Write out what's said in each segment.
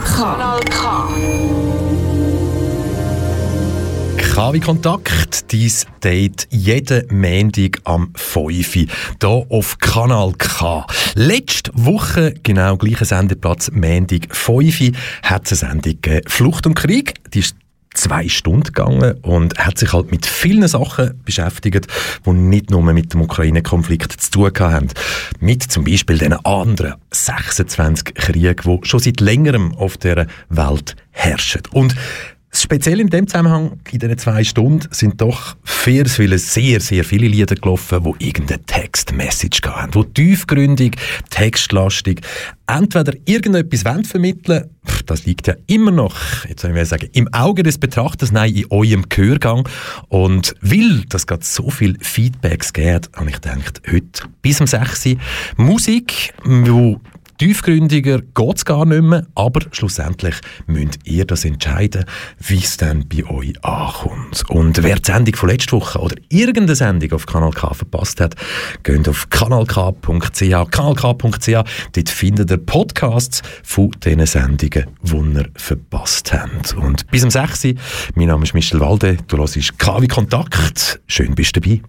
Kanal K. KW Kontakt, dies Date jeden Montag am 5. hier auf Kanal K. Letzte Woche, genau gleicher Sendeplatz, Montag 5, hat es eine Sendung. Flucht und Krieg, die ist zwei Stunden gegangen und hat sich halt mit vielen Sachen beschäftigt, die nicht nur mit dem Ukraine-Konflikt zu tun haben. Mit zum Beispiel den anderen 26 Kriegen, die schon seit längerem auf der Welt herrschen. Und Speziell in dem Zusammenhang, in diesen zwei Stunden, sind doch sehr sehr, sehr viele Lieder gelaufen, die irgendeine Textmessage haben, die tiefgründig, textlastig, entweder irgendetwas vermitteln das liegt ja immer noch, jetzt soll ich sagen, im Auge des Betrachters, nein, in eurem Gehörgang. Und weil das gerade so viel Feedbacks gibt, habe ich gedacht, heute bis um 6 Uhr Musik, die Tiefgründiger geht es gar nicht mehr, aber schlussendlich müsst ihr das entscheiden, wie es dann bei euch ankommt. Und wer die Sendung von letzter Woche oder irgendeine Sendung auf Kanal K verpasst hat, geht auf kanalk.ch, kanalk.ch, dort findet ihr Podcasts von diesen Sendungen, die ihr verpasst habt. Und bis um 6 Uhr, mein Name ist Michel Walde, du hörst KW Kontakt, schön bist du dabei.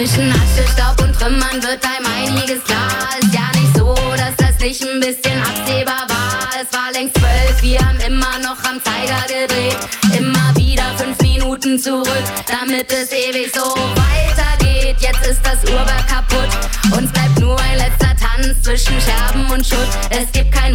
Zwischen Asche, Staub und Trümmern wird einem einiges klar. Ist ja nicht so, dass das nicht ein bisschen absehbar war. Es war längst zwölf, wir haben immer noch am Zeiger gedreht. Immer wieder fünf Minuten zurück, damit es ewig so weitergeht. Jetzt ist das Uhrwerk kaputt. Uns bleibt nur ein letzter Tanz zwischen Scherben und Schutt. Es gibt kein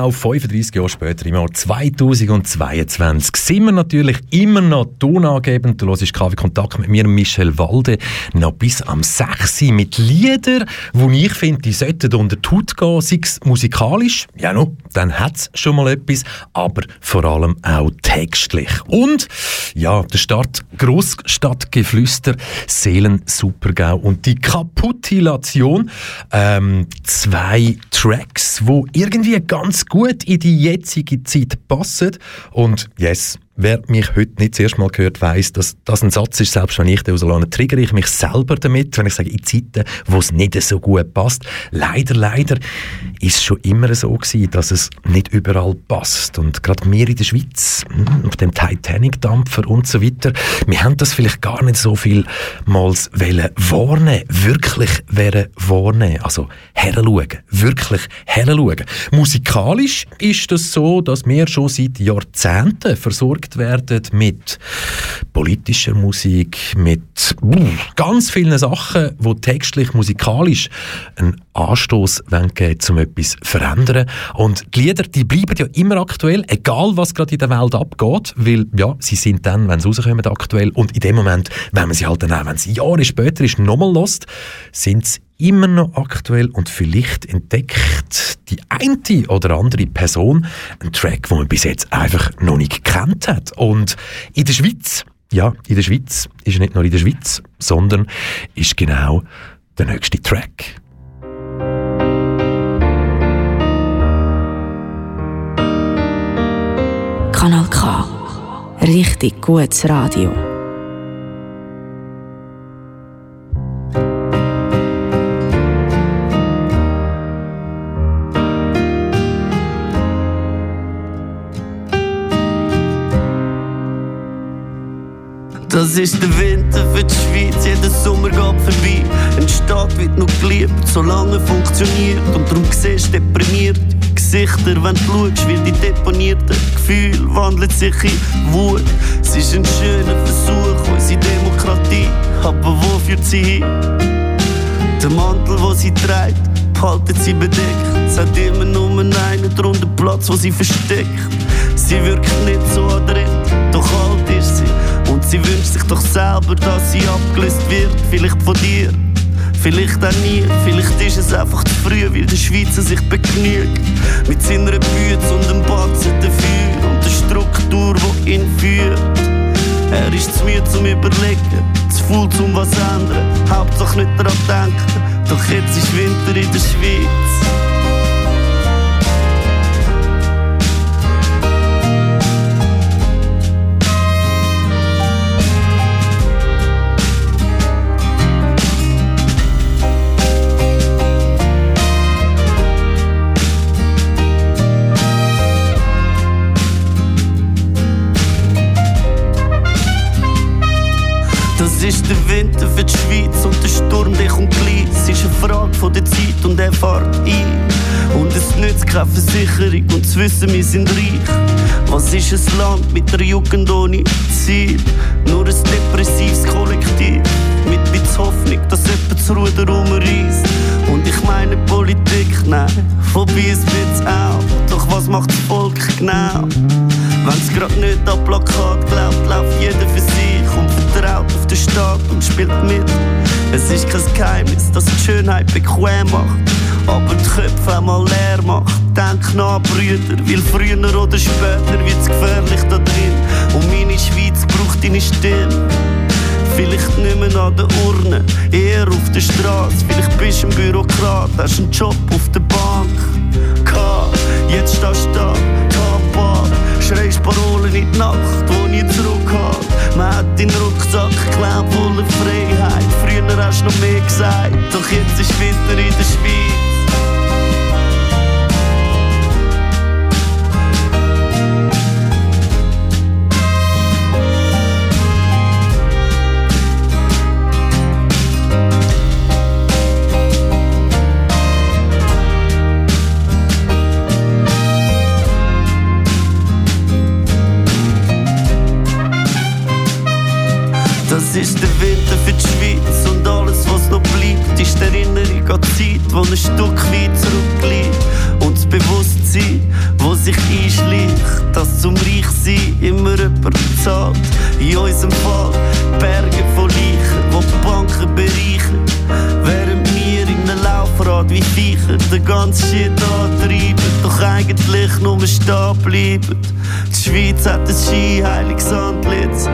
Auch 35 Jahre später, im Jahr 2022, sind wir natürlich immer noch tonangebend. Du hörst KW Kontakt mit mir, Michel Walde, noch bis am 6. Uhr mit Liedern, wo ich finde, die sollten unter die Haut gehen, sei es musikalisch, ja no, dann hat es schon mal etwas, aber vor allem auch textlich. Und, ja, der Start Grossstadtgeflüster, Seelen Supergau und die Kaputilation, ähm, zwei Tracks, wo irgendwie ganz gut in die jetzige Zeit passen und yes, Wer mich heute nicht das erste Mal gehört, weiss, dass das ein Satz ist, selbst wenn ich den rauslade, triggere ich mich selber damit, wenn ich sage, in Zeiten, wo es nicht so gut passt. Leider, leider ist es schon immer so gewesen, dass es nicht überall passt. Und gerade wir in der Schweiz, hm, auf dem Titanic-Dampfer und so weiter, wir haben das vielleicht gar nicht so viel mal wollen wahrnehmen, wirklich wollen wahrnehmen. Also heranschauen, wirklich heranschauen. Musikalisch ist das so, dass wir schon seit Jahrzehnten versorgt werden mit politischer Musik, mit uh, ganz vielen Sachen, wo textlich, musikalisch einen Anstoß geben, um etwas zu verändern. Und die Lieder, die bleiben ja immer aktuell, egal was gerade in der Welt abgeht, weil ja, sie sind dann, wenn sie rauskommen, aktuell. Und in dem Moment, wenn man sie halt dann auch, wenn sie Jahre später ist, nochmal lost, sind sie immer noch aktuell und vielleicht entdeckt die eine oder andere Person einen Track, den man bis jetzt einfach noch nicht gekannt hat. Und in der Schweiz, ja, in der Schweiz ist nicht nur in der Schweiz, sondern ist genau der nächste Track. Kanal K. Richtig gutes Radio. Das ist der Winter für die Schweiz, jeder Sommer geht vorbei. Eine Stadt wird noch geliebt, solange funktioniert. Und darum siehst du deprimierte Gesichter, wenn du schaust, wie die deponierten Gefühle wandeln sich in Wut. Es ist ein schöner Versuch, unsere Demokratie, aber wo führt sie hin? Der Mantel, wo sie trägt, behalten sie bedeckt. Es hat immer nur einen drunter Platz, wo sie versteckt. Sie wirkt nicht so adrett, doch sie. Wünscht sich doch selber, dass sie abgelöst wird, vielleicht von dir. Vielleicht auch nie, vielleicht ist es einfach zu früh, weil der Schweizer sich begnügt. Mit seiner Bütze und dem Batzen dafür und der Struktur, die ihn führt. Er ist zu müde zum Überlegen, zu faul zum was ändern. Hauptsache nicht daran denken, doch jetzt ist Winter in der Schweiz. Das ist der Winter für die Schweiz und der Sturm, der kommt gleich. Es ist eine Frage von der Zeit und er fährt ein. Und es nützt keine Versicherung und zu wissen, wir sind reich. Was ist ein Land mit der Jugend ohne Ziel? Nur ein depressives Kollektiv. Mit bisschen Hoffnung, dass jemand das Ruder umreißt. Und ich meine Politik, nein, vorbei ist jetzt auch. Doch was macht das Volk genau? Wenn's grad nicht an Plakat glaubt, läuft jeder für sich vertraut auf den Staat und spielt mit. Es ist kein Geheimnis, dass die Schönheit bequem macht, aber die Köpfe einmal leer macht. Denk nach, Brüder, weil früher oder später wird's gefährlich da drin. Und meine Schweiz braucht deine Stimme. Vielleicht nicht mehr an der Urne, eher auf der Straße. Vielleicht bist du ein Bürokrat, hast einen Job auf der Bank. Gehabt. Jetzt stehst du da, schreist Parolen in die Nacht, wo nie zurückhalt. Man hat deinen Rucksack geklaut, voller Freiheit. Früher hast du noch mehr gesagt, doch jetzt ist Winter in der Schweiz. Zum Reichsein immer jemand zahlt. In unserem Fall Berge von Leichen, wo die Banken bereichern. Während wir in einem Laufrad wie Viecher den ganzen Shit antreiben, doch eigentlich nur stehen bleiben. Die Schweiz hat ein skiheiliges Antlitz.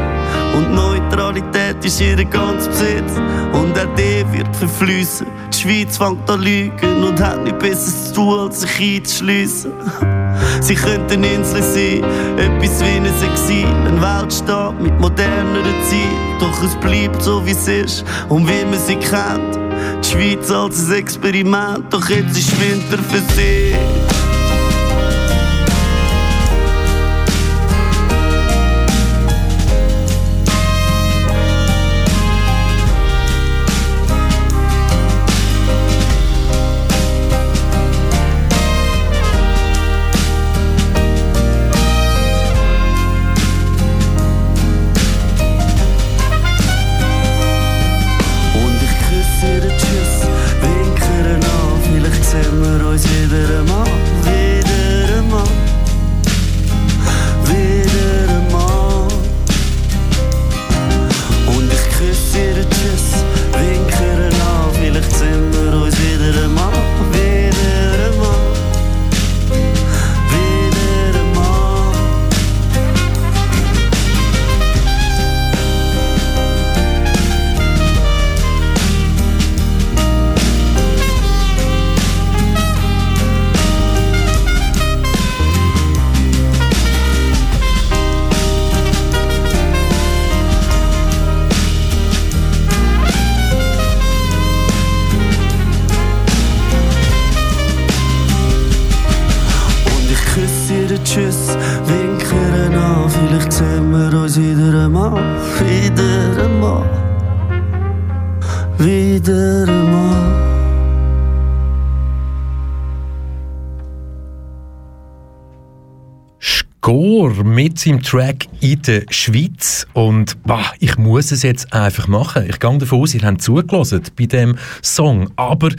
Und Neutralität ist ihr ganz Besitz. Und auch der wird verfließen. Die Schweiz fängt an lügen und hat nicht besser zu tun, als sich einzuschliessen. Sie könnten Insel sein, etwas wie ein Exil, ein Weltstaat mit moderneren Zielen. Doch es bleibt so wie es ist und wie man sie kennt. Die Schweiz als ein Experiment, doch jetzt ist Winter für sie. Wir seinem Track in der Schweiz. Und bah, ich muss es jetzt einfach machen. Ich gehe davon aus, ihr habt zugelassen bei dem Song. Aber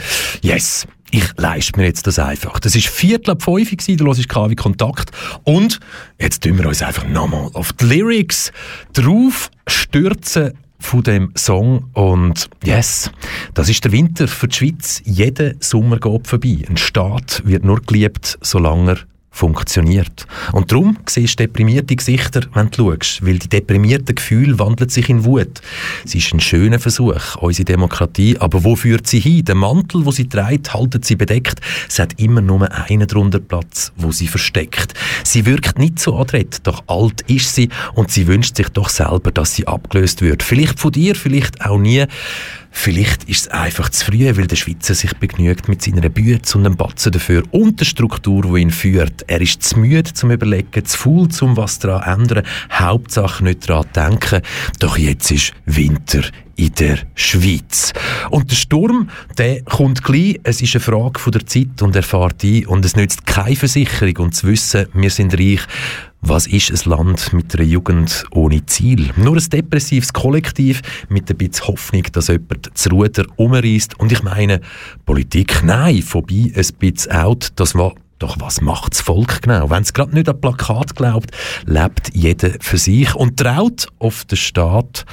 yes, ich leiste mir jetzt das einfach. Das ist Viertel ab fünf da los ist KW Kontakt. Und jetzt tun wir uns einfach nochmal auf die Lyrics drauf stürzen von dem Song und yes, das ist der Winter für die Schweiz. Jeder Sommer geht vorbei. Ein Staat wird nur geliebt, solange er funktioniert. Und darum siehst du deprimierte Gesichter, wenn du schaust, weil die deprimierten Gefühle wandeln sich in Wut. Es ist ein schöner Versuch, unsere Demokratie, aber wo führt sie hin? Der Mantel, wo sie trägt, haltet sie bedeckt. Es hat immer nur einen drunter Platz, wo sie versteckt. Sie wirkt nicht so adrett, doch alt ist sie und sie wünscht sich doch selber, dass sie abgelöst wird. Vielleicht von dir, vielleicht auch nie. Vielleicht ist es einfach zu früh, weil der Schweizer sich begnügt mit seiner Bütze und einem Batzen dafür und der Struktur, die ihn führt. Er ist zu müde zum Überlegen, zu faul zum was daran ändern, Hauptsache nicht daran denken. Doch jetzt ist Winter in der Schweiz. Und der Sturm, der kommt gleich. Es ist eine Frage von der Zeit und er fährt ein. Und es nützt keine Versicherung und zu wissen, wir sind reich. Was ist ein Land mit einer Jugend ohne Ziel? Nur ein depressives Kollektiv mit ein bisschen Hoffnung, dass jemand das Ruder umreißt. Und ich meine, Politik, nein, vorbei, ein bisschen out, das war doch was macht das Volk genau? Wenn es gerade nicht an Plakat glaubt, lebt jeder für sich und traut auf den Staat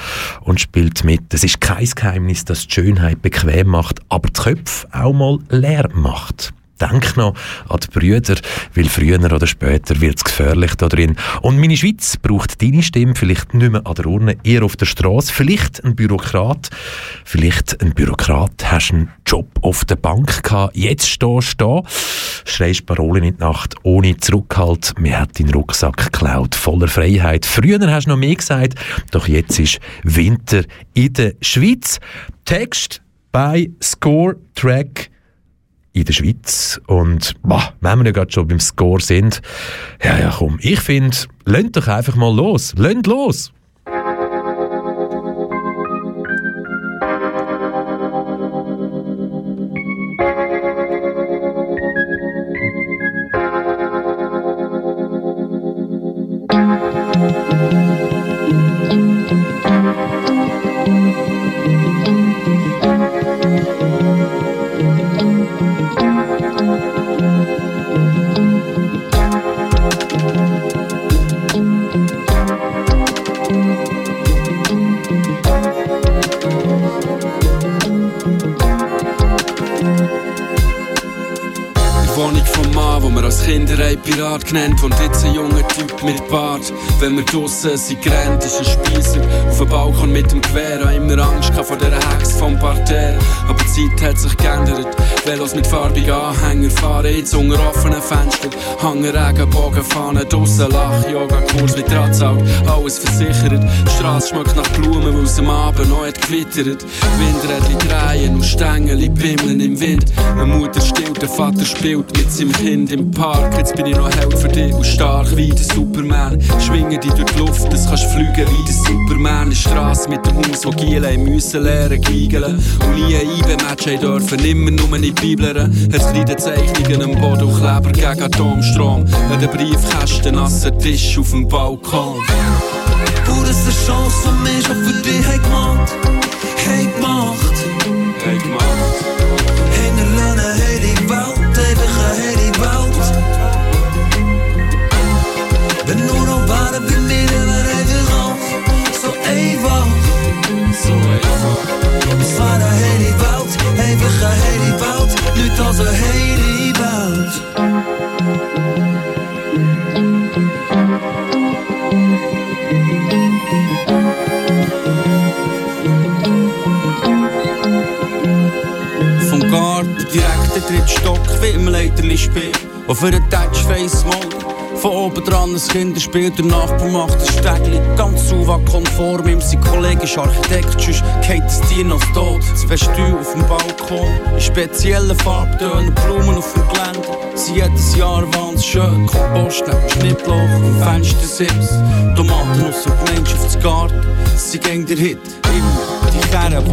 und spielt mit. Es ist kein Geheimnis, dass die Schönheit bequem macht, aber die Köpfe auch mal leer macht. Denk noch an die Brüder, weil früher oder später wird es gefährlich da drin. Und meine Schweiz braucht deine Stimme vielleicht nicht mehr an der Urne, eher auf der Straße. Vielleicht ein Bürokrat, vielleicht ein Bürokrat, hast einen Job auf der Bank gehabt, jetzt stehst du da, schreist Parolen in die Nacht, ohne Zurückhalt, mir hat deinen Rucksack geklaut, voller Freiheit. Früher hast du noch mehr gesagt, doch jetzt ist Winter in der Schweiz. Text bei Score Track in der Schweiz. Und boah, wenn wir ja gerade schon beim Score sind, ja, ja, komm, ich finde, lönt doch einfach mal los. Lönt los! Pirat genannt und jetzt ein junger Typ mit Bart. Wenn wir draussen sind, gerannt, ist ein Spießer auf dem Balkon mit dem. Hab immer Angst vor der Hex vom Parterre. Aber Zeit hat sich geändert. Velos mit farbigen Anhänger fahren jetzt unter offenen Fenstern. Hangen Regenbogen, Fahnen, draussen Lach, Yoga-Kurs mit Drahtzaug, alles versichert. Die Straße schmeckt nach Blumen, weil es am Abend noch hat gewittert. Windrädchen drehen und Stängel bimmeln im Wind. Eine Mutter stillt, der Vater spielt mit seinem Kind im Park. Jetzt bin ich noch Held für dich und stark wie der Superman. Schwinge dich durch die Luft, das kannst fliegen wie der Superman. Eine Straße mit dem Haus, wo Giele müssen lernen geigeln. Und nie ein Haben dürfen, immer nur in Bibeln. Es kleine Zeichnungen am Boden und Kleber gegen Atomstrom. An den Briefkästen, nasser Tisch auf dem Balkon. Pur ist eine Chance, die wir schon für dich haben gemacht Haben gemacht Hey, gemacht. Hinterlassen heile Welt, heile Welt Wenn nur noch waren bei mir, einfach alles so einfach So einfach. Es war eine heile Welt, einfach eine heile Welt Nicht als eine heile Welt Vom Garten direkt der dritte Stock, wie im Leiterli-Spiel. Auf einer Touchface-Mode. Von oben dran ein Kinderspiel, der Nachbar macht ein Stegli. Ganz UVA-konform, ihm sein Kollege ist Architekt, sonst geht das Tier noch tot. Das Festühl auf dem Balkon, in speziellen Farbtönen, Blumen auf dem Gelände. Sie jedes Jahr wahnsinnig schön, Kompost neben dem Schnittloch, Fenstersips, Tomaten aus der Gemeinschaft zu Garten. Sie gehen der Hit, immer die Kerren,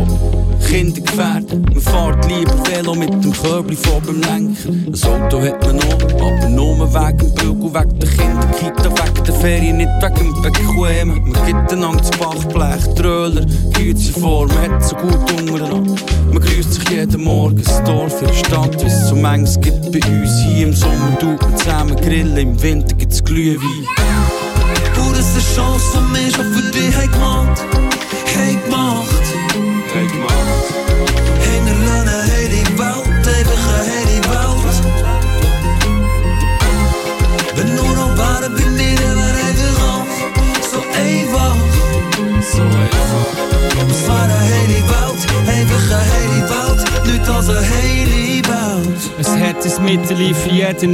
die Kinder gefährden. Man fährt lieber Velo mit dem Körbli vor beim Lenker. Ein Auto hat man noch, aber nur wegen dem Bügel, wegen den Kindern Kita wegen der Ferien, nicht wegen dem Bequemen. Man gibt einander das Bachblech, Tröler, geht sie vor, man hat so gut untereinander. Man grüßt sich jeden Morgen, das Dorf, ihre Stadt, wie es so manches gibt bei uns. Hier im Sommer tut man zusammen grillen, im Winter gibt's Glühwein. Bruder, es ist eine Chance, die wir schon für dich haben gemacht. Haben gemacht. Einfach. So einfach. Es war eine hey die Welt, einfach eine hey die Welt. Nicht als eine hey die Welt. Es hat ein Mittel für jeden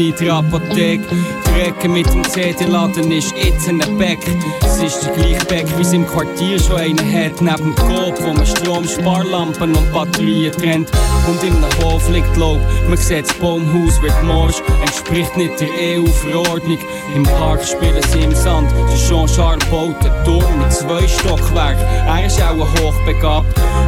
Ecke mit dem CD-Laden ist jetzt ein Beck. Es ist der gleiche Beck, wie es im Quartier schon einen hat. Neben dem Coop, wo man Strom, Sparlampen und Batterien trennt. Und in einem Hof liegt Laub. Man sieht, das Baumhaus wird morsch. Entspricht nicht der EU-Verordnung. Im Park spielen sie im Sand. Der Jean-Charles baut einen Turm mit zwei Stockwerken. Er ist auch ein hochbegabt.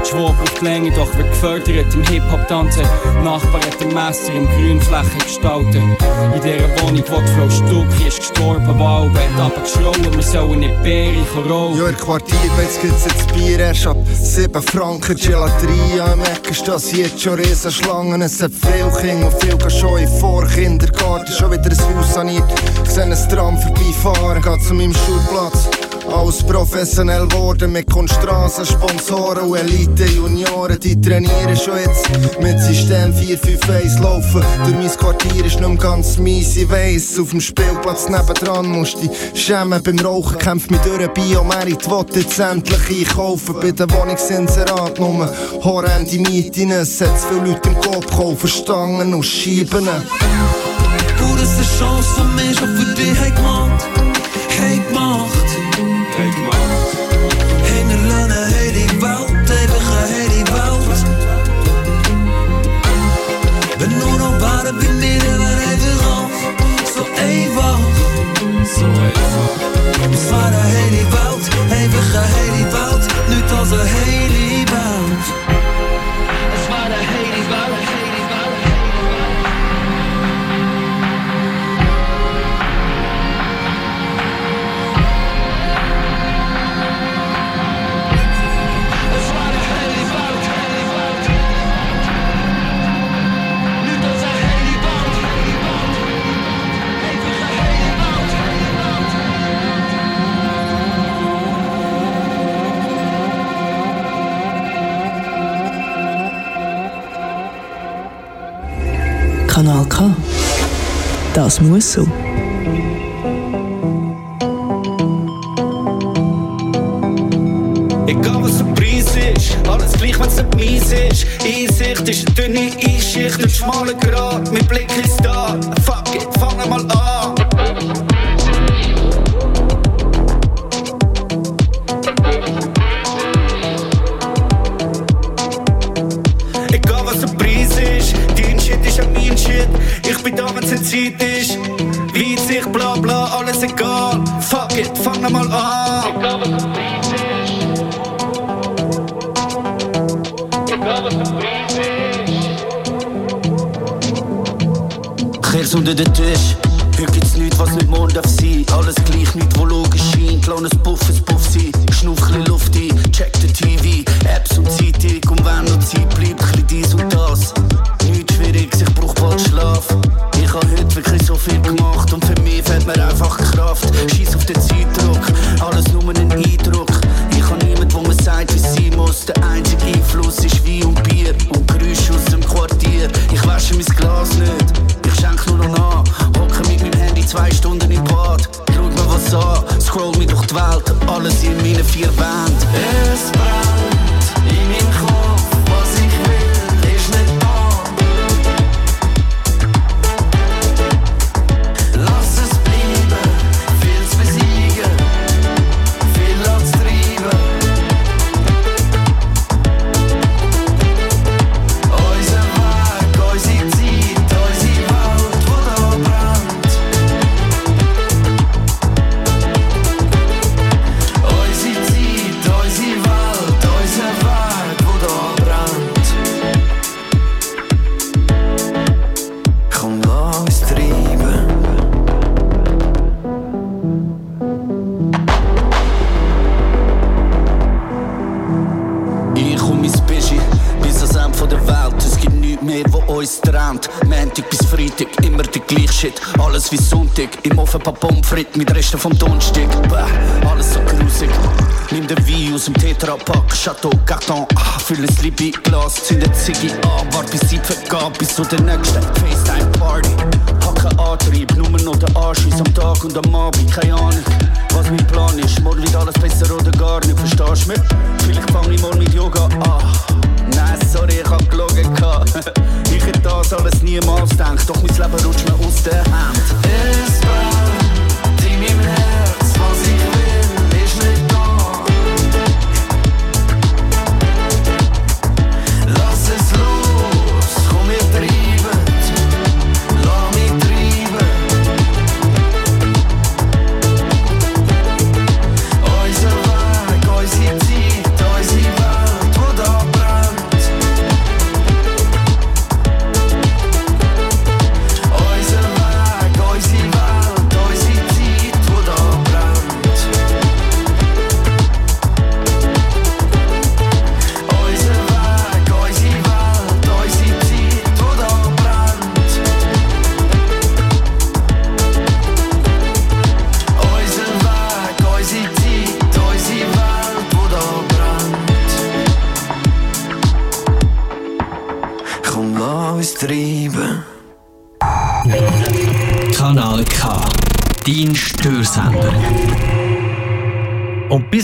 Schwab auf die Länge, doch wird gefördert im Hip-Hop-Tanzen. Nachbar hat ein Messer im Grünflächen gestaltet. In dieser Wohnung, wo die Frau Stucki ist gestorben, Wahlbett abgeschrauben, wir sollen nicht Beere rollen. Ja, in der Quartierbeiz gibt's jetzt Bier erst ab 7 Franken. Gelateria im Eck ist das jetzt schon Riesenschlangen. Es hat viel Kinder und viel gehen schon in vor Kindergarten. Schon wieder ein Haus saniert, ich sehe ein Tram vorbeifahren. Geht zu meinem Schulplatz. Alles professionell geworden mit Kunststraßen, Sponsoren und Elite-Junioren. Die trainieren schon jetzt mit System 451 laufen. Durch mein Quartier ist nicht mehr ganz mies, ich weiss. Auf dem Spielplatz nebendran musst du dich schämen. Beim Rauchen kämpft mich durch Biomerit, will jetzt endlich einkaufen. Bei der Wohnungsinserat nur horrende Mieten. Es hat viele Leute im Kopf kaufen, Stangen und Scheiben. Es ist eine Chance, die wir schon für dich gemacht. Haben gemacht. So Kanal K. Das muss so. Egal was der Preis ist, alles gleich, wenn's nicht mies ist. Einsicht ist eine dünne Einschicht, ein schmaler Grat, mein Blick ist da. Der Preis ist. Kehr's unter den Tisch. Heute gibt's nichts, was nicht morgen darf sein. Alles gleich, nichts, wo logisch scheint. Kleines Puff, in gleiche Shit. Alles wie Sonntag, im Ofen paar Pommes frites mit Resten vom Donnerstag. Bäh, alles so grusig. Nimm den Wein aus dem Tetrapack, Chateau, Carton, ah, füll ein Libi-Glas, zünd eine Ziggy an, wart bis Zeit vergeht, bis zu der nächsten FaceTime-Party. Hacke Antrieb, nur noch der Anschiss am Tag und am Abend, keine Ahnung, was mein Plan ist. Morgen wird alles besser oder gar nicht, verstehst du mich? Vielleicht fang ich mal mit Yoga an. Nein, sorry, ich hab gelogen. gehabt. ich hätte das alles niemals gedacht, doch mein Leben rutscht mir aus der Hand. Es brennt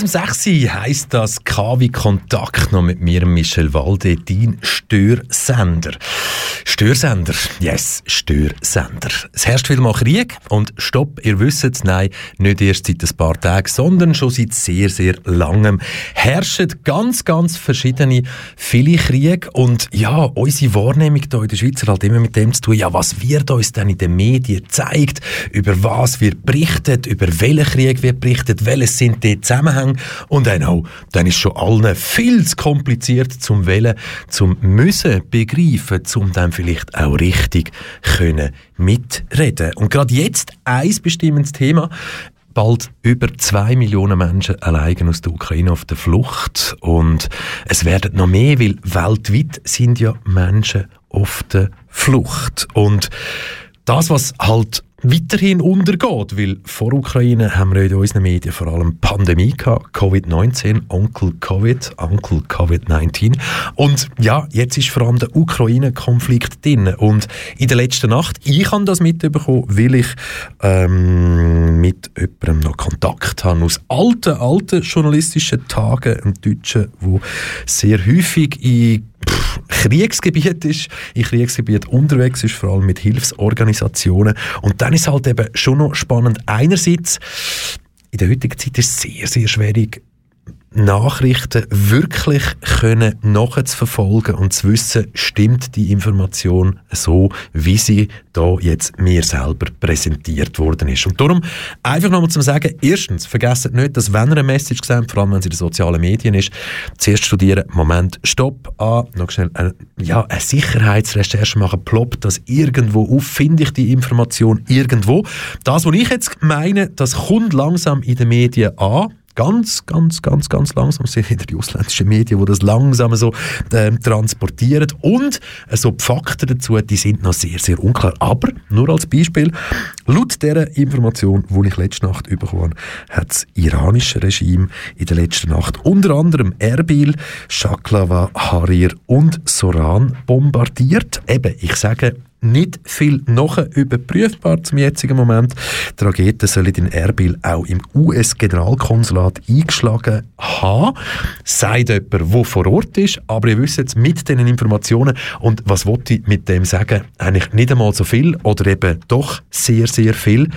um 6 Uhr heisst das KW Kontakt noch mit mir, Michel Walde, dein Störsender. Störsender, yes, Störsender. Es herrscht viel mal Krieg und stopp, ihr wisst es, nein, nicht erst seit ein paar Tagen, sondern schon seit sehr, sehr langem herrschen ganz, ganz verschiedene, viele Kriege und ja, unsere Wahrnehmung hier in der Schweiz hat halt immer mit dem zu tun, ja, was wird uns denn in den Medien gezeigt, über was wird berichtet, über welchen Krieg wird berichtet, welches sind die Zusammenhänge? Und dann auch, dann ist schon allen viel zu kompliziert zum Wählen, zum müssen begreifen, zum dann vielleicht auch richtig können mitreden. Und gerade jetzt ein bestimmendes Thema, bald über zwei Millionen Menschen allein aus der Ukraine auf der Flucht. Und es werden noch mehr, weil weltweit sind ja Menschen auf der Flucht. Und das, was halt weiterhin untergeht, weil vor Ukraine haben wir in unseren Medien vor allem Pandemie gehabt, Covid-19, Onkel Covid, Onkel Covid-19 und ja, jetzt ist vor allem der Ukraine-Konflikt drin. Und in der letzten Nacht, ich habe das mitbekommen, weil ich ähm, mit jemandem noch Kontakt habe aus alten, alten journalistischen Tagen, einem Deutschen, wo sehr häufig in pff, Kriegsgebiet ist, in Kriegsgebiet unterwegs ist, vor allem mit Hilfsorganisationen. Und dann ist halt eben schon noch spannend. Einerseits, in der heutigen Zeit ist es sehr, sehr schwierig, Nachrichten wirklich können nachzuverfolgen und zu wissen, stimmt die Information so, wie sie da jetzt mir selber präsentiert worden ist. Und darum einfach nochmal zu sagen, erstens, vergessen nicht, dass wenn ihr eine Message seht, vor allem wenn sie in den sozialen Medien ist, zuerst studieren, Moment, Stopp, ah, noch schnell eine, ja, eine Sicherheitsrecherche machen, ploppt das irgendwo auf, finde ich die Information irgendwo. Das, was ich jetzt meine, das kommt langsam in den Medien an, ganz, ganz, ganz, ganz langsam. Sind wieder die ausländischen Medien, die das langsam so ähm, transportieren. Und äh, so die Fakten dazu, die sind noch sehr, sehr unklar. Aber, nur als Beispiel, laut dieser Information, die ich letzte Nacht bekommen habe, hat das iranische Regime in der letzten Nacht unter anderem Erbil, Shaklava, Harir und Soran bombardiert. Eben, ich sage, nicht viel nachher überprüfbar zum jetzigen Moment. Die Rakete soll in Erbil auch im US-Generalkonsulat eingeschlagen haben. Sagt jemand, der vor Ort ist, aber ihr wisst jetzt mit diesen Informationen und was wollte ich mit dem sagen? Eigentlich nicht einmal so viel oder eben doch sehr, sehr viel.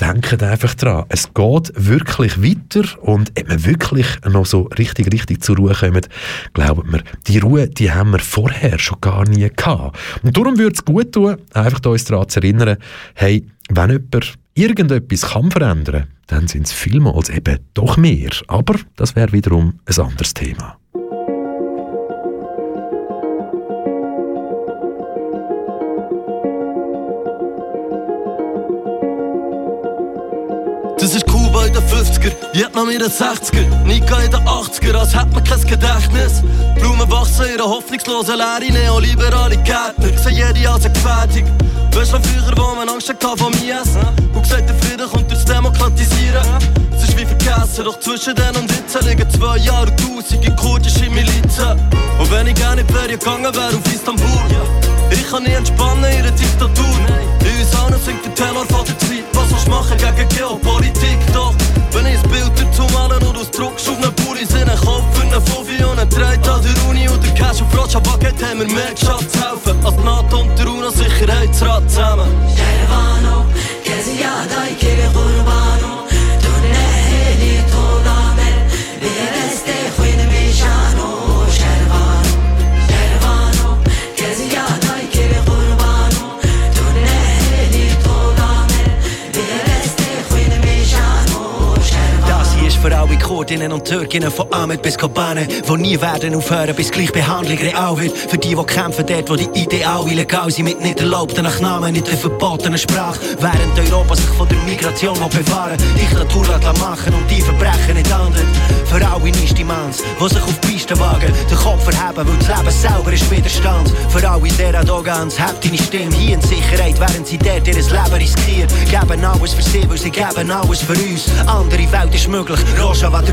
Denkt einfach dran, es geht wirklich weiter und ob wir wirklich noch so richtig, richtig zur Ruhe kommen, glaubt mir, die Ruhe, die haben wir vorher schon gar nie gehabt. Und darum würde es gut tun, einfach uns daran zu erinnern, hey, wenn jemand irgendetwas kann verändern, dann sind es vielmals eben doch mehr. Aber das wäre wiederum ein anderes Thema. Das ist den 50er, Vietnam in den 60er, Nika in den 80er, als hätte man kein Gedächtnis. Blumen wachsen in einer hoffnungslosen Leere, neoliberale Gärtner, sehen jede als eine Gefährdung. Weißt du früher, wo man Angst hatte mir essen? Und gesagt, der Frieden kommt durchs Demokratisieren. Es ist wie vergessen, doch zwischen den und jetzt liegen zwei Jahre und tausende kurdische Milizen. Und wenn ich gerne in Ferien gegangen wäre auf Istanbul, ich kann nie entspannen in einer Diktatur. In uns allen singt der Tenor von der Zeit. Was willst du machen gegen Geopolitik? Doch, wenn ich ein Bild dazu male und ausdruckst auf einen Pulli, sind ein Kopf für einen Fuffi und ein Treit an der Uni und der Cash auf Roger Bucket haben wir mehr geschafft zu helfen. Als die NATO und der UNO Sicherheitsrat zusammen. Jerevan, Geziada, ich gebe Kurbano. Kurdinnen und Türkinnen von Ahmed bis Kobane, die nie werden aufhören, bis Gleichbehandlung real wird. Für die, die kämpfen dort, wo die Ideale illegal sind, mit nicht erlaubten Nachnamen, nicht der verbotenen Sprache. Während Europa sich von der Migration bewahren, Diktatur lässt machen und die Verbrechen nicht ahnden. Für alle Nistimans, die sich auf die Piste wagen, den Kopf verheben, weil das Leben selber ist Widerstand. Für alle Deradogans, habt deine Stimme hier in Sicherheit, während sie dort ihr Leben riskieren. Geben alles für sie, weil sie geben alles für uns. Andere Welt ist möglich, Roja war der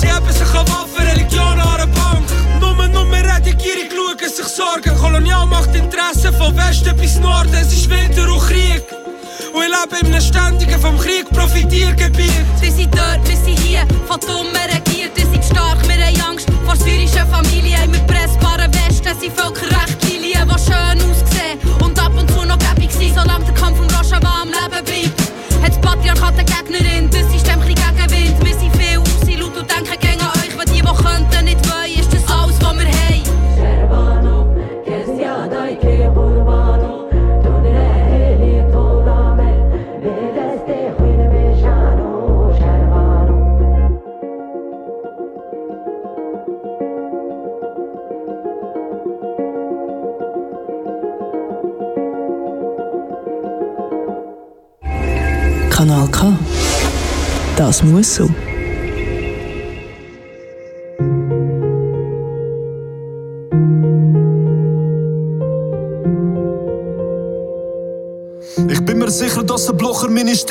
Sie haben sich an Waffen, Religion an einer Bank. Nur, nur reden, schauen, sich sorgen. Kolonialmacht Interessen von Westen bis Norden. Es ist Winter und Krieg. Und ich lebe in einem ständigen vom Krieg Profitiergebiet. Sie sind dort, wir sind hier, von Dummen regiert, sie sind stark, wir haben Angst vor syrischen Familien, im erpressbaren Westen sind völkerrechtliche Linien, die schön aussehen und ab und zu noch gäbig sind, solange der Kampf um Rojava am Leben bleibt. Hat das Patriarchat eine Gegnerin, das System Das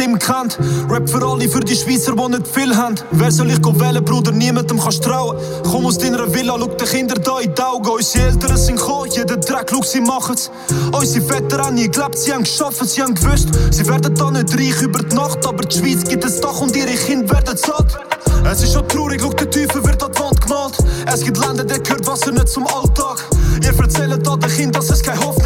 Blocher meine Stimme kennt. Rap für alle, für die Schweizer, die nicht viel haben. Wer soll ich wählen, Bruder? Niemandem kannst trauen. Komm aus deiner Villa, schau den Kindern da in die Augen. Unsere Eltern sind gekommen, jeder Dreck, schau, sie machen's. Unsere Väter haben nie gelebt, sie haben geschafft, sie haben gewusst. Sie werden da nicht reich über die Nacht, aber die Schweiz gibt es Dach und ihre Kinder werden satt. Es ist schon traurig, schau, der Teufel wird an die Wand gemalt. Es gibt Länder, der gehört Wasser nicht zum Alltag. Ihr erzählt da den Kindern, dass es keine Hoffnung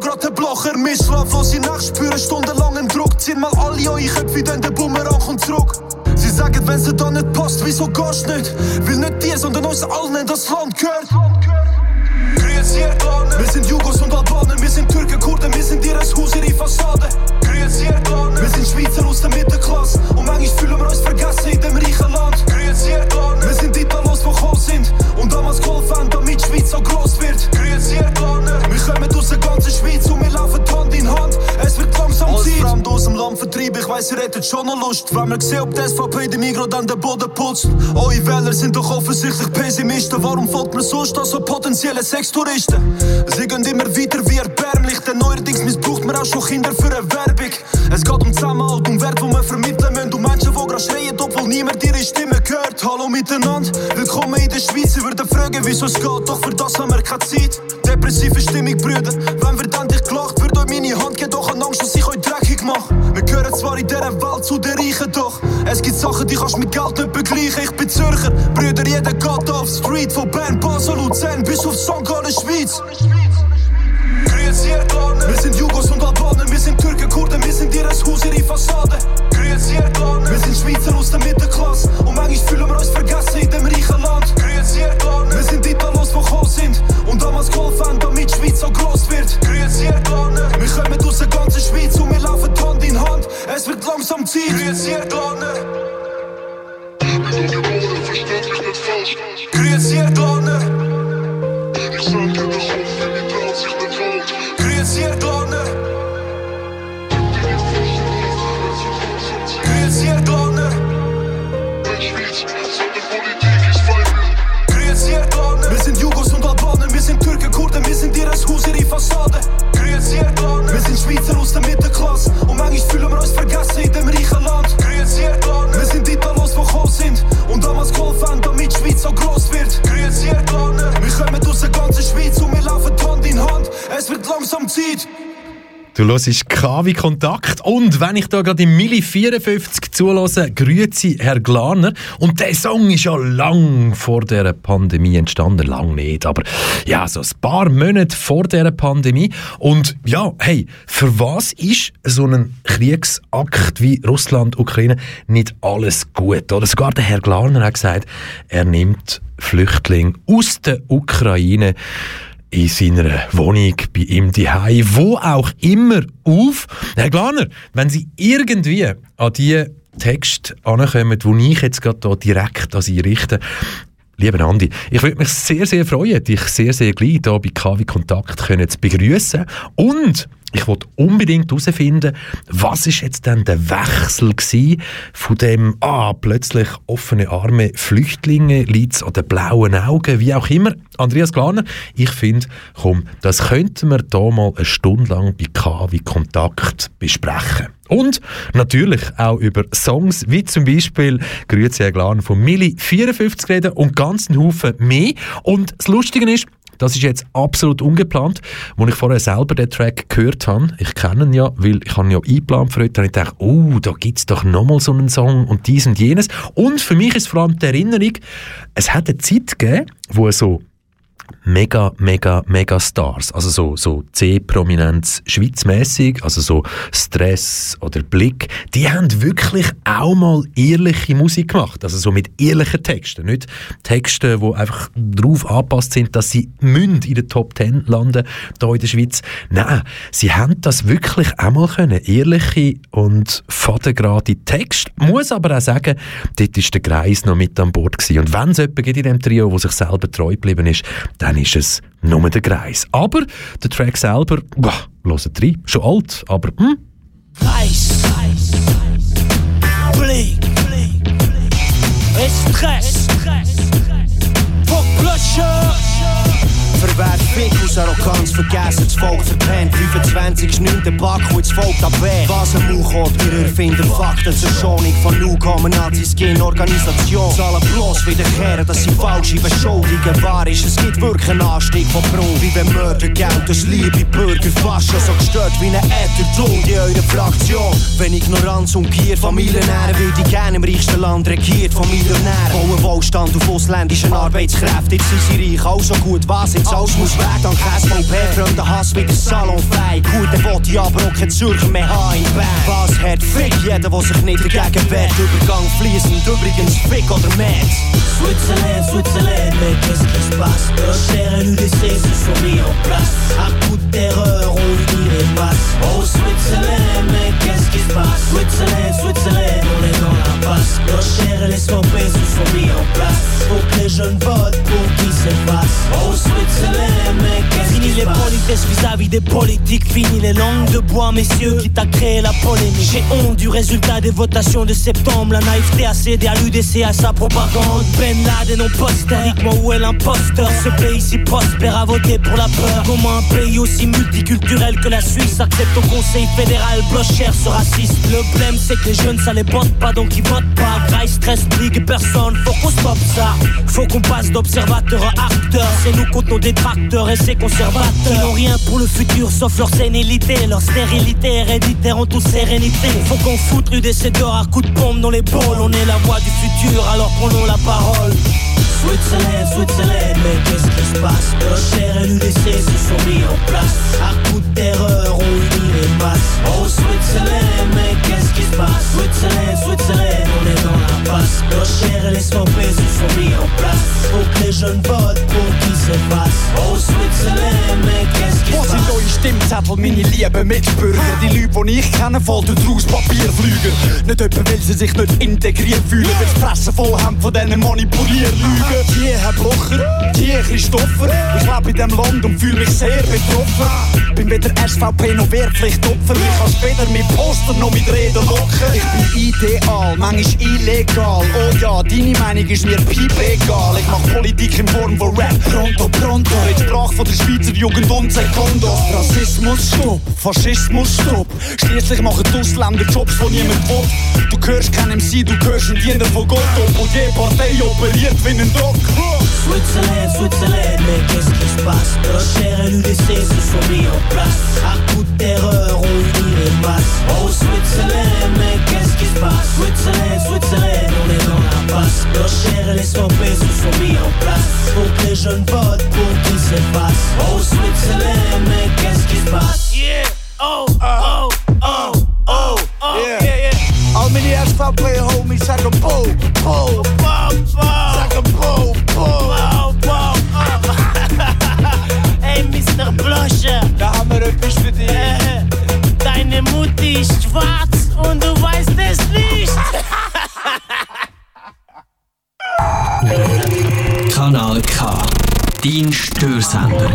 Den Blocher mit. Schlaflose Nacht spüren stundenlangen Druck. Ziehen mal alle eure Köpfe, denn der Bumerang kommt zurück. Sie sagen, wenn sie da nicht passt, wieso gehst nicht? Will nicht dir, sondern uns allen in das Land gehört. Grüezi, Glaner. Wir sind Jugos und Albaner, wir sind Türken, Kurden, wir sind ihr Haus, ihre Fassade. Grüezi, Glaner. Wir sind Schweizer aus der Mittelklasse und manchmal fühlen wir uns vergessen in dem reichen Land. Grüezi, Glaner. Wir sind Italos, die gekommen sind und damals geholfen haben, damit die Schweiz so groß wird. Grüezi, Glaner. Wir kommen aus der ganzen Schweiz und wir laufen Hand in Hand. Es wird langsam Zeit. Fremd aus dem Land vertrieben, ich weiss, ihr hättet schon noch Lust. Wenn wir sehen, ob die SVP dem Migro dann den Boden putzt. Eure Wähler sind doch offensichtlich Pessimisten. Warum folgt man sonst an so potenzielle Sextouristen? Sie gehen immer weiter wie erbärmlich, denn neuerdings missbraucht man auch schon Kinder für eine Werbung. Es geht um Zusammenhalt, um Wert, wo man vermitteln müssen. Um Menschen, die gerade schreien, obwohl niemand ihre Stimme hört. Hallo miteinander, willkommen in der Schweiz. Sie würden fragen, wieso es geht, doch für das haben wir keine Zeit. Depressive Stimmung, Brüder. Wenn wird endlich gelacht, wird euch meine Hand geben, doch an Angst, dass ich euch dreckig mache. Wir gehören zwar in dieser Welt zu den Reichen, doch es gibt Sachen, die kannst mit Geld nicht begleichen. Ich bin Zürcher, Brüder, jeder geht auf Street. Von Bern, Basel, Luzern bis auf St. Gallen, Schweiz. Grüezi. Wir sind Jugos und Albaner, wir wir sind Türke, Kurden, wir sind ihres Huse, die Fassade. Grüezi, Erdogan. Wir sind Schweizer aus der Mittelklasse. Und manchmal fühlen wir uns vergessen in dem reichen Land. Grüezi, Erdogan. Wir sind die Talos, die gekommen sind. Und damals geholfen haben, damit die Schweiz so groß wird. Grüezi, Erdogan. Wir kommen aus der ganzen Schweiz und wir laufen Hand in Hand. Es wird langsam Zeit. Grüezi, Erdogan. Grüezi, Erdogan. Ich sag dir, das Hoffen, die traut sich nicht. Grüezi, Erdogan. Fassade. Grüezi, Erdlaner. Wir sind Schweizer aus der Mittelklasse und manchmal fühlen wir uns vergessen in dem reichen Land. Grüezi, Erdlaner. Wir sind Italos, die gekommen sind und damals geholfen haben, damit die Schweiz so groß wird. Grüezi, Erdlaner. Wir kommen aus der ganzen Schweiz und wir laufen Hand in Hand. Es wird langsam Zeit. Du hörst KW Kontakt und wenn ich da gerade im Milli 54 zulasse, grüezi Herr Glaner. Und der Song ist ja lang vor der Pandemie entstanden, lang nicht, aber ja, so ein paar Monate vor der Pandemie. Und ja, hey, für was ist so ein Kriegsakt wie Russland-Ukraine nicht alles gut? Oder sogar der Herr Glaner hat gesagt, er nimmt Flüchtlinge aus der Ukraine in seiner Wohnung, bei ihm daheim, wo auch immer auf. Herr Glaner, wenn Sie irgendwie an die Texte ankommen, die ich jetzt gerade direkt an Sie richte, Lieber Andi, ich würde mich sehr, sehr freuen, dich sehr, sehr gleich hier bei KW Kontakt zu begrüßen und ich wollte unbedingt herausfinden, was ist jetzt denn der Wechsel gewesen von dem, ah, plötzlich offene Arme Flüchtlinge, liegt an den blauen Augen, wie auch immer. Andreas Glaner, ich finde, komm, das könnten wir da mal eine Stunde lang bei KW Kontakt besprechen. Und natürlich auch über Songs, wie zum Beispiel Grüezi Herr Glaner von Milli 54 reden und ganz einen Haufen mehr. Und das Lustige ist, das ist jetzt absolut ungeplant. Als ich vorher selber den Track gehört habe, ich kenne ihn ja, weil ich habe ihn ja eingeplant für heute, habe ich gedacht, oh, da gibt es doch nochmal so einen Song und dies und jenes. Und für mich ist vor allem die Erinnerung, es hat eine Zeit gegeben, wo so mega, mega, mega Stars. Also so, so C-Prominenz schweizmäßig, also so Stress oder Blick, die haben wirklich auch mal ehrliche Musik gemacht. Also so mit ehrlichen Texten. Nicht Texte, die einfach darauf angepasst sind, dass sie münd in den Top Ten landen, hier in der Schweiz. Nein, sie haben das wirklich auch mal können. Ehrliche und fadengerade Texte. Muss aber auch sagen, dort war der Greis noch mit an Bord gewesen. Und wenn es jemanden gibt in diesem Trio, der sich selber treu geblieben ist, dann ist es nur der Greis. Aber der Track selber, boah, hört rein, schon alt, aber hm, Reis, Blick, Stress, Fockblösche. Verwehrt Fick aus Arroganz, vergessen das Volk verpennt. 25 ist 9. Back, und jetzt folgt ab wer? Was ein Mauchot, wir erfinden Fakten zur Schonung von Nu kommen Nazis gehen Organisation. Zahlen bloß wiederkehren, dass sie falsche Beschuldigungen wahr ist. Es gibt wirklich einen Anstieg von Brunn, wie wenn Mörder Geld durch liebe Bürger fast so gestört wie eine Äthertod in eurer Fraktion. Wenn Ignoranz und Gier von Millionären würde ich gerne im reichsten Land regiert von Millionären. Bauen Wohlstand auf ausländischen Arbeitskräften, jetzt sind sie reich, auch so gut, was jetzt alles muss weg, dank SVP, fremder Hass wieder salonfähig. Gute Botti, aber auch kein Zürcher mehr haben im Band. Was hat Fick, jeder, der sich nicht dagegen wehrt. Übergang fließend, übrigens Fick oder Matt. Switzerland, Switzerland, mais qu'est-ce qui se passe Le cher et l'UDC se sont mis en place À coup de terreur, on unit les masses Oh Switzerland, mais qu'est-ce qui se passe Switzerland, Switzerland, on est dans la passe Le cher et les SVP se sont mis en place Faut que les jeunes votent pour qu'ils s'effacent Oh qui Fini les politesses vis-à-vis des politiques, fini les langues de bois, messieurs, qui t'a créé la polémique. J'ai honte du résultat des votations de septembre. La naïveté a cédé à l'UDC, à sa propagande. Ben Laden, on postériquement, où est l'imposteur Ce pays si prospère a voté pour la peur. Comment un pays aussi multiculturel que la Suisse accepte au conseil fédéral? Blocher ce raciste Le problème, c'est que les jeunes, ça les botte pas, donc ils votent pas. Graille, stress, personne, faut qu'on stoppe ça. Faut qu'on passe d'observateur à acteur. C'est nous contre nos détracteurs et ces conservateurs. Qui n'ont rien pour le futur sauf leur sénilité. Leur stérilité héréditaire en toute sérénité. Faut qu'on foute l'UDC dehors à coups de pompe dans les boules. On est la voix du futur, alors prenons la parole. Switzerland, Switzerland, mais qu'est-ce qui se passe? Le cher et l'UDC se sont mis en place À coup de terreur, on unit masses Oh Switzerland, mais qu'est-ce qui se passe Switzerland, Switzerland, on est dans la passe Le cher et les se sont mis en place Faut que les jeunes votent pour qu'ils s'effacent Oh Switzerland, mais qu'est-ce qui se Wo sind passe eure Stimmen Zettel meine lieben Mitbürger. Die Leute, die ich kenne, folgen draus Papierflüger. Nicht etwa, weil sie sich nicht integriert fühlen, weil sie Fresse voll haben von diesen Manipulierlügen. Die Herr Blocher, die Christopher. Ich lebe in diesem Land und fühle mich sehr betroffen. Bin weder SVP noch Wehrpflichtopfer. Ich kann später mit Poster noch mit Reden locken. Ich bin ideal, manchmal illegal. Oh ja, deine Meinung ist mir piep. Ich mach Politik in Form von Rap. Pronto, pronto. Red Sprache von der Schweizer Jugend und Sekundos. Rassismus, stopp. Faschismus, stopp. Schließlich machen die Ausländer Jobs, die niemand will. Du hörst kein MC, du hörst einen Diener von Gott. Obwohl jede Partei operiert wie ein Doc. Switzerland, Switzerland, mais qu'est-ce qui se passe Rocher et l'UDC se sont mis en place À coup de terreur, Oh Switzerland, mais qu'est-ce qui se passe? Switzerland, Switzerland, on est dans la passe Rocher et les se sont mis en place. Pour que les jeunes votent, pour qu'ils s'effacent. Oh Switzerland, mais qu'est-ce qui se passe? Yeah, oh, oh, oh, oh, oh, yeah, yeah. Al meine SVP-Homies sagen Bo, Bo, sagen Bo, Bo. Hey Mr. Blosche Da haben wir etwas für dich. Deine Mutti ist schwarz und du weißt es nicht Kanal K. Dein Störsender.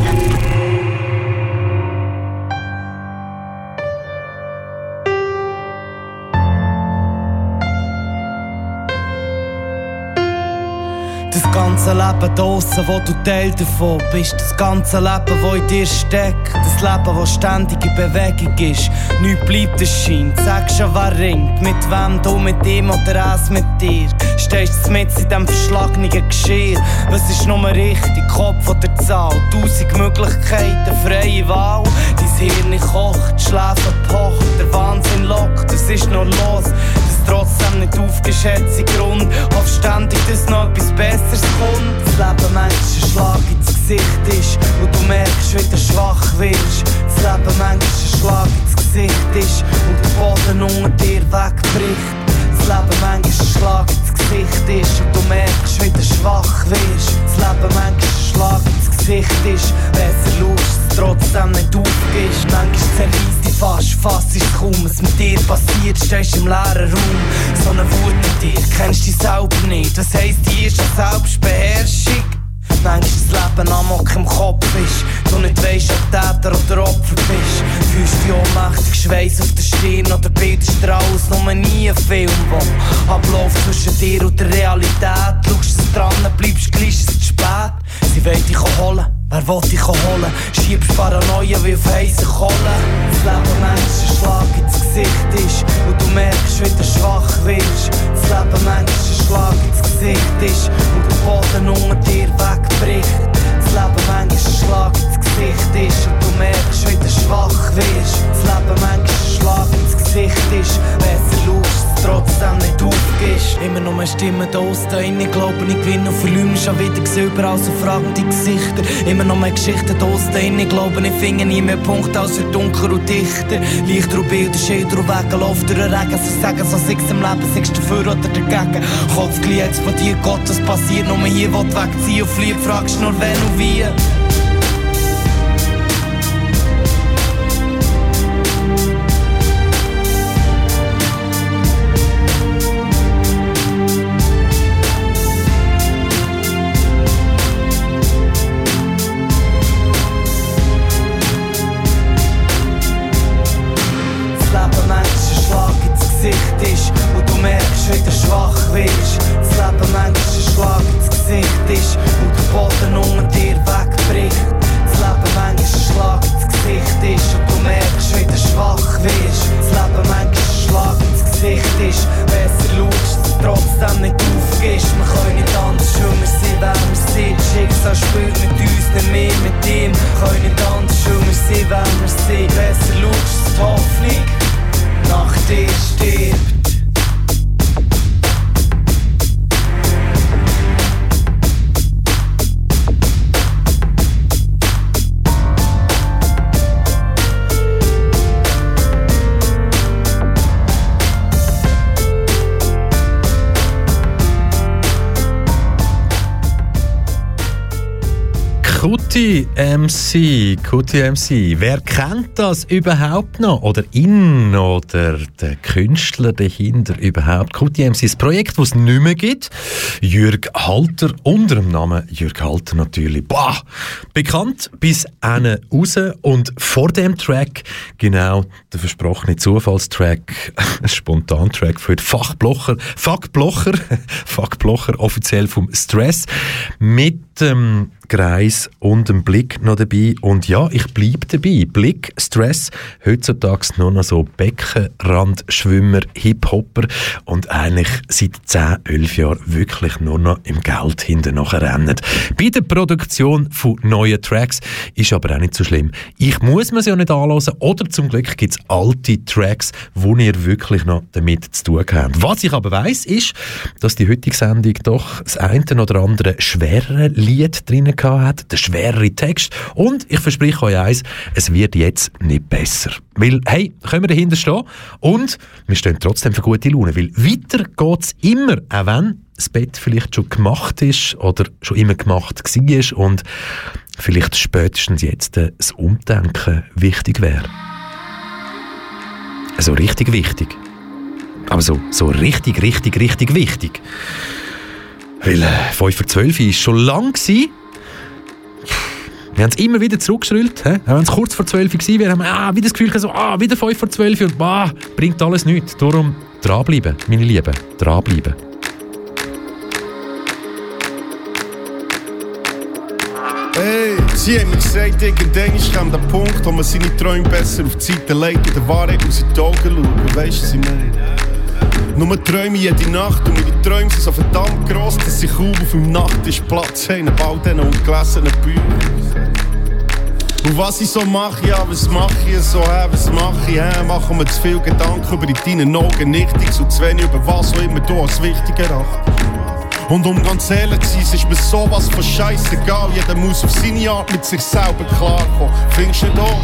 Das ganze Leben draussen, wo du Teil davon bist. Das ganze Leben, wo in dir steckt. Das Leben, wo ständig in Bewegung ist. Nichts bleibt, es scheint. Sag schon, wer ringt. Mit wem, du mit ihm oder es mit dir. Stehst du mit in diesem verschlagenen Geschirr. Was ist nur richtig? Kopf oder Zahl? Tausend Möglichkeiten, freie Wahl. Dein Hirn kocht, Schläfe pocht. Der Wahnsinn lockt, es ist noch los. Trotzdem nicht aufgeschätzte Grund. Hoff ständig, dass noch etwas Besseres kommt. Das Leben manchmal ein Schlag ins Gesicht ist und du merkst, wie du schwach wirst. Das Leben manchmal ein Schlag ins Gesicht ist und der Boden unter dir wegbricht. Das Leben manchmal ein Schlag ins Gesicht ist und du merkst, wie du schwach wirst. Das Leben manchmal ein Schlag ins Gesicht ist, besser es trotzdem nicht aufgibst. Manchmal zerreißt dich fast, fasst es kaum, was mit dir passiert, stehst im leeren Raum. So eine Wut in dir, kennst dich selber nicht. Was heisst, die ist eine Selbstbeherrschung? Manchmal das Leben Amok im Kopf ist, du nicht weisst, ob Täter oder Opfer bist. Fühlst dich ohnmächtig, Schweiß auf der Stirn oder bildest dir alles, nur nie ein Film, wo abläuft zwischen dir und der Realität. Schaust es dran, bleibst gleich, ist zu spät. Sie wollen dich holen, wer will dich holen? Schiebst Paranoia wie auf heißen Kohlen. Das Leben ein Schlag ins Gesicht ist und du merkst, wie du schwach wirst. Das Leben ein Schlag ins Gesicht ist und der Boden unter dir wegbricht. Leben manchmal Schlag ins Gesicht ist und du merkst, wie du schwach wirst. Das Leben manchmal Schlag ins Gesicht ist, schaust, es trotzdem nicht aufgibst. Immer noch mehr Stimmen da aus, da innen glauben ich gewinne und verliere schon wieder gesehen, überall so fragende Gesichter. Immer noch mehr Geschichten da aus, da innen glauben ich finde nie mehr Punkte als für dunkel und dichter. Lichter und Bilder, Schilder und Wege, Lauf durch den Regen, so sagen, so sechs im Leben, sechs dafür oder dagegen. Kopf gleich explodiert, Gott, was passiert, nur hier, wo du wegziehen und fliehen, fragst nur wenn und wie. Das Kuti MC, Kuti MC. Wer kennt das überhaupt noch? Oder ihn oder der Künstler dahinter überhaupt? Kuti MC ist ein Projekt, das es nicht mehr gibt. Jürg Halter, unter dem Namen Jürg Halter natürlich. Bah! Bekannt bis eine raus und vor dem Track genau der versprochene Zufallstrack, Spontantrack für Fachblocher, Fuckblocher, Fuckblocher offiziell vom Stress mit dem Greis und dem Blick noch dabei. Und ja, ich bleibe dabei. Blick, Stress, heutzutage nur noch so Beckenrandschwimmer, Hip-Hopper und eigentlich seit 10, 11 Jahren wirklich nur noch im Geld hinten rennen. Bei der Produktion von neuen Tracks ist aber auch nicht so schlimm. Ich muss mir sie ja nicht anhören oder zum Glück gibt es alte Tracks, wo ihr wirklich noch damit zu tun habt. Was ich aber weiß ist, dass die heutige Sendung doch das eine oder andere schwerere Lied drin hat, der schwerere Text. Und ich verspreche euch eins, es wird jetzt nicht besser. Weil, hey, können wir dahinter stehen und wir stehen trotzdem für gute Laune, weil weiter geht's immer, auch wenn das Bett vielleicht schon gemacht ist oder schon immer gemacht war und vielleicht spätestens jetzt das Umdenken wichtig wäre. Also richtig wichtig. Aber so, so richtig, richtig, richtig wichtig. Weil äh, 5 vor 12 war schon lang. Gewesen. Wir haben es immer wieder zurückgeschrüllt. He? Auch wenn es kurz vor 12 war, wir haben ah, wieder das Gefühl, so, ah, wieder 5 vor 12 und ah, bringt alles nichts. Darum dranbleiben, meine Lieben, dranbleiben. Hey, sie haben mir gesagt, irgendwann ist der Punkt, wo man seine Träume besser auf die Seite legt und der Wahrheit aus in die Augen schauen. Weißt du, was ich meine? Nur träume jede Nacht und meine Träume sind so verdammt gross, dass ich kaum auf dem Nachttisch Platz habe, neben all diesen ungelesenen Büchern. Und was ich so mache, ja, was mache ich so, hä, was mache ich, hä, machen wir zu viel Gedanken über deine Augen nichtiges und zu wenig über was auch immer du als wichtig erachtest. Und um ganz ehrlich zu sein, ist mir sowas von scheißegal. Jeder muss auf seine Art mit sich selber klarkommen. Findest du nicht auch?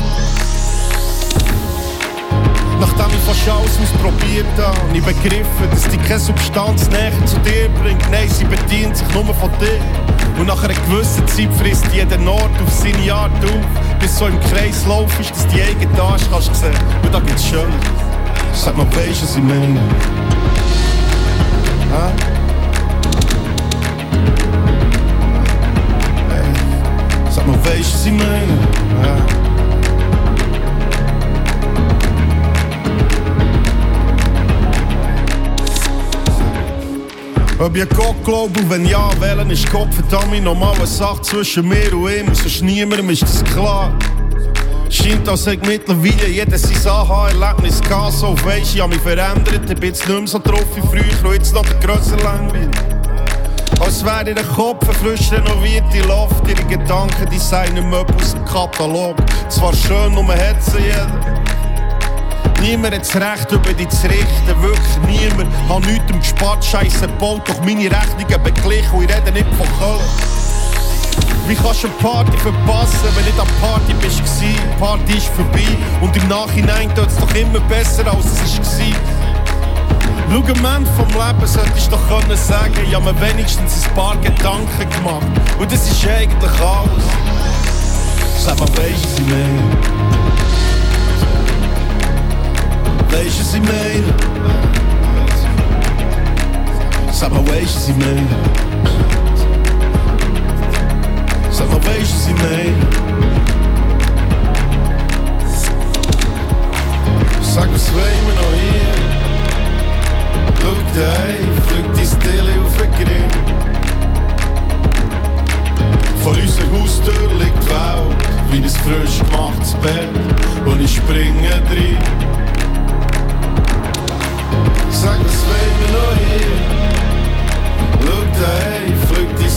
Nachdem ich fast alles ausprobiert habe, und ich begriffen, dass die keine Substanz näher zu dir bringt. Nein, sie bedient sich nur von dir. Und nach einer gewissen Zeit frisst jeder Ort auf seine Art auf, bis so im Kreis laufst, dass die eigene Tasche kannst sehen. Und da gibt's schön. Sag mal, weisst du, was ich meine? Hä? Sag mal, weisst du, was ich meine? Ja. Ob ich Gott glaube und wenn ja, wählen ist Gott verdammt normal eine Sache zwischen mir und ihm, sonst niemandem ist das klar. Scheint, als hätte mittlerweile jeder sein Aha-Erlebnis gehabt, so weisst, ich habe mich verändert, ich bin jetzt nicht mehr so drauf wie früher und jetzt noch der grösser Langweil. Als wäre ihr Kopf eine frisch renovierte Luft, ihre Gedanken designen Möbel aus dem Katalog. Zwar schön, nur man hat sie jeder. Niemand hat das Recht, über dich zu richten, wirklich niemand. Hab nichts gespart, Scheiße gebaut, doch meine Rechnungen beglichen und ich rede nicht von Köln. Wie kannst du eine Party verpassen, wenn du nicht an Party bist? Die Party ist vorbei und im Nachhinein tut es doch immer besser, als es war. Schau, am Ende vom Leben solltest du doch können sagen, ich habe mir wenigstens ein paar Gedanken gemacht. Und das ist eigentlich alles. Weisst du, was ich meine? Weisst du, was ich meine? Sag mal, weisst du, was ich meine? Sag mal, weisst du, was ich meine? Sag, was wollen wir noch hier? Schau dich, fliegt dein Stille auf den Grill. Vor unserer Haustür liegt die Welt, wie ein frisch gemachtes Bett, und ich springe drin. Sag, was wollen wir noch hier? Schau daheim, fliegt die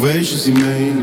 du weißt, was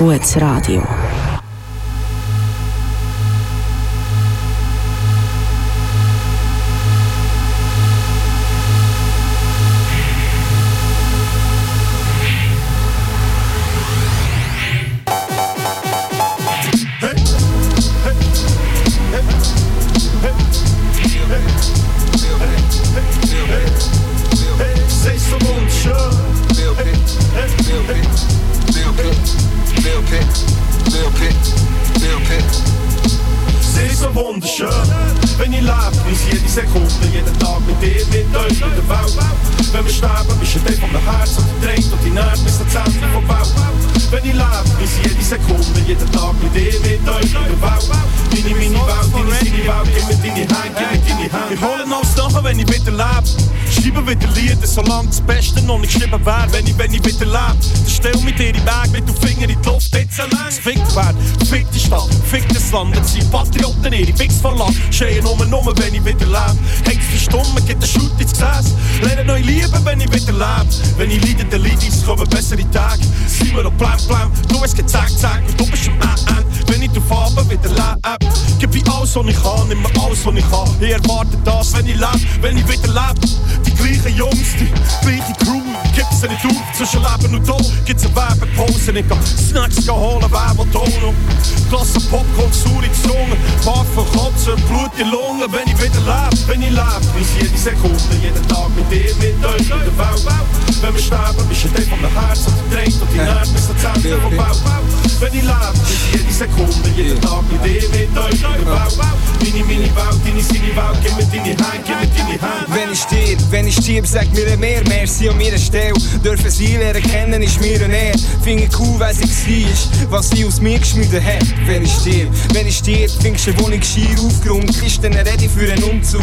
gutes Radio. Ich, wieder lebe, dann stell mit dir in Weg, mit du Finger in die Luft, jetzt allein. Es fickt wer, fickt die Stadt, fickt das Land. Jetzt sind Patrioten ihre Fix verlassen. Schreien nur, nur, wenn ich wieder lebe. Hängst verstummen, geht der Schut ins Gesäß. Lernen neu lieben, wenn ich wieder lebe. Wenn ich leide, dann leide ich, kommen bessere Tage. Wir noch blam blam, du es geht zack zack und du bist am Ende. Wenn ich auf Abend wieder lebe, gib ich alles, was ich kann, nimm mir alles, was ich kann. Ich erwarte das, wenn ich lebe, wenn ich wieder lebe. Die gleichen Jungs, die gleiche Crew, gibt es nicht auf. Zwischen Leben und Tod gibt's eine Werbepause. Ich kann Snacks holen, Werbeton. Klasse Popcorn, saure Zunge, Waffen, Kotzen, Blut in Lungen. Wenn ich wieder lebe, wenn ich lebe, ist jede Sekunde, jeden Tag mit dir, mit euch, mit der Welt. Wenn wir sterben, bist du der von der Herz und der dreht und die Nerven bis zum Zentrum vom Welt. Wenn ich lebe, ist jede Sekunde, jeden Tag mit dir, mit euch, mit der Welt. Meine, meine Welt, deine, seine Welt, gib mir deine Hand, gib mir deine Hand. Wenn ich stirb, wenn ich stirb, sag mir mehr, merci an meiner Stelle. Dürfen sie lernen kennen, ist mir ein Ehr. Finde cool, wer sie war, was sie aus mir geschmiedet hat. Wenn ich stirb, wenn ich stirb, findest du eine Wohnung schier aufgeräumt, ist dann ready für einen Umzug.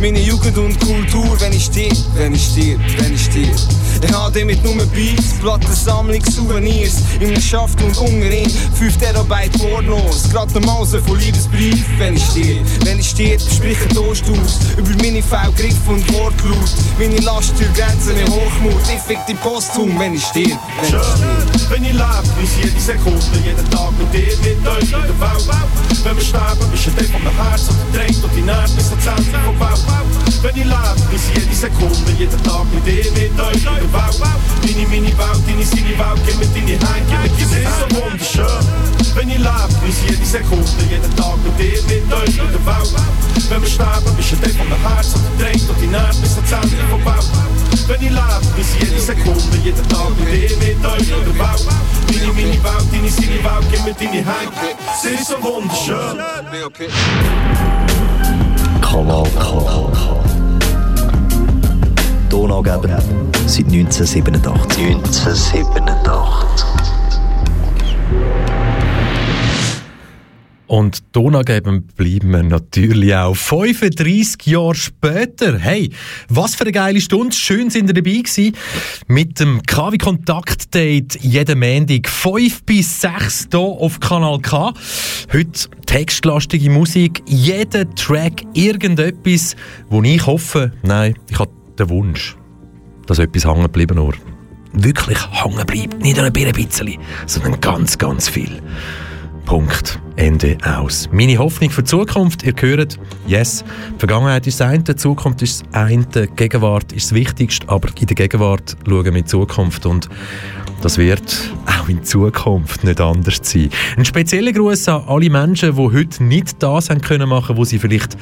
Meine Jugend und Kultur, wenn ich stirb, wenn ich stirb, wenn ich stirb. Ich habe damit nur Beats, Plattensammlung, Souvenirs, in einem Schaft und Ungerin, 5 Terabyte wortlos, gerade mal so von Liebesbrief, wenn ich stirb, wenn ich stirb, sprich ein Toast aus, über meine Fehlgriffe und Wortlaut, meine Last durch Grenzen in Hochmut, ich fick die Posthum, wenn ich stirb, wenn ich stirb. Schön, wenn ich lebe, ist jede Sekunde, jeden Tag mit dir, mit euch, mit der Welt. Wenn wir sterben, bist du der von der Herz und dreht und die Nerven bis zum Zentrum vom Welt. Wenn ich lebe, ist jede Sekunde, jeden Tag mit dir, mit euch, mit der Welt. Deine, meine Welt, deine, seine Welt, gib mir deine Hand, gib mir deine Hand. so wunderschön. Wenn ich lebe, ist jede Sekunde, jeden Tag mit dir, mit euch, mit der Welt. Wenn wir sterben, bist du der von der Herz und der dreht und die Nerven bis zum Zentrum vom Welt. Wenn ich lebe, ist jede Sekunde, jeden Tag mit dir, mit euch, mit der Welt. Deine, meine Welt, deine, seine Welt, gib mir deine Hand. Sie ist so wunderschön. Kanal K. Donaugeber seit 1987. 1987. Und Donaugeben bleiben wir natürlich auch 35 Jahre später. Hey, was für eine geile Stunde. Schön sind ihr dabei gewesen. Mit dem KW Kontakt Date jeden Montag 5 bis 6 hier auf Kanal K. Heute textlastige Musik. Jeder Track irgendetwas, wo ich hoffe, nein, ich habe den Wunsch, dass etwas hängen bleiben nur. Wirklich hängen bleibt. Nicht nur ein bisschen, sondern ganz, ganz viel. Punkt. Ende aus. Meine Hoffnung für die Zukunft, ihr hört, yes, die Vergangenheit ist das eine, die Zukunft ist das eine, die Gegenwart ist das Wichtigste, aber in der Gegenwart schauen wir in die Zukunft und das wird auch in Zukunft nicht anders sein. Ein spezieller Gruß an alle Menschen, die heute nicht das haben können machen, was sie vielleicht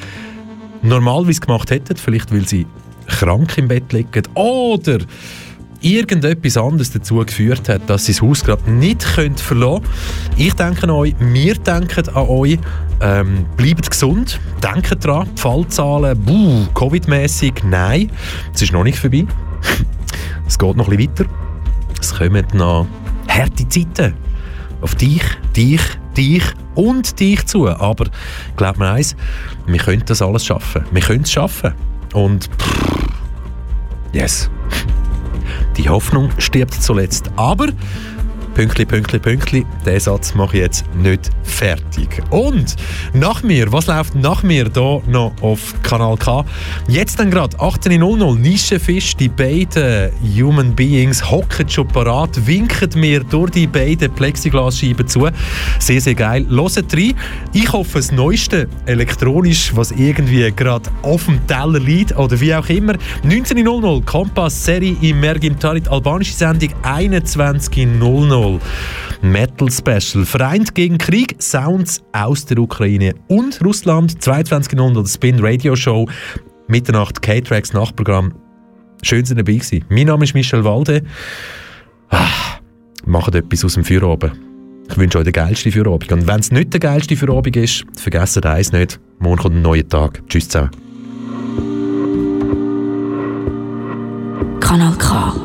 normalerweise gemacht hätten, vielleicht weil sie krank im Bett liegen oder irgendetwas anderes dazu geführt hat, dass sie das Haus gerade nicht können verlassen können. Ich denke an euch, wir denken an euch. Ähm, bleibt gesund, denkt dran, Fallzahlen, buh, Covid-mäßig, nein, es ist noch nicht vorbei. es geht noch ein bisschen weiter. Es kommen noch harte Zeiten auf dich, dich, dich und dich zu. Aber glaubt mir eins, wir können das alles schaffen. Wir können es schaffen. Und pff, yes. Die Hoffnung stirbt zuletzt. Aber Pünktli, Pünktli, Pünktli, den Satz mache ich jetzt nicht fertig. Und nach mir, was läuft nach mir hier noch auf Kanal K? Jetzt dann gerade 18.00 Nischenfisch, die beiden Human Beings hocken schon parat, winken mir durch die beiden Plexiglasscheiben zu. Sehr, sehr geil. Hört rein. Ich hoffe, das Neueste elektronisch, was irgendwie gerade auf dem Teller liegt oder wie auch immer. 19.00 Kompass Serie im Mergimtarit, albanische Sendung 21.00 Metal Special. Vereint gegen Krieg, Sounds aus der Ukraine und Russland. 22.00 Spin Radio Show. Mitternacht K-Tracks Nachprogramm. Schön, dass ihr dabei gewesen. Mein Name ist Michel Walde. Ah, macht etwas aus dem Feierabend. Ich wünsche euch den geilsten Feierabend. Und wenn es nicht der geilste Feierabend ist, vergesst eins nicht. Morgen kommt ein neuer Tag. Tschüss zusammen. Kanal K.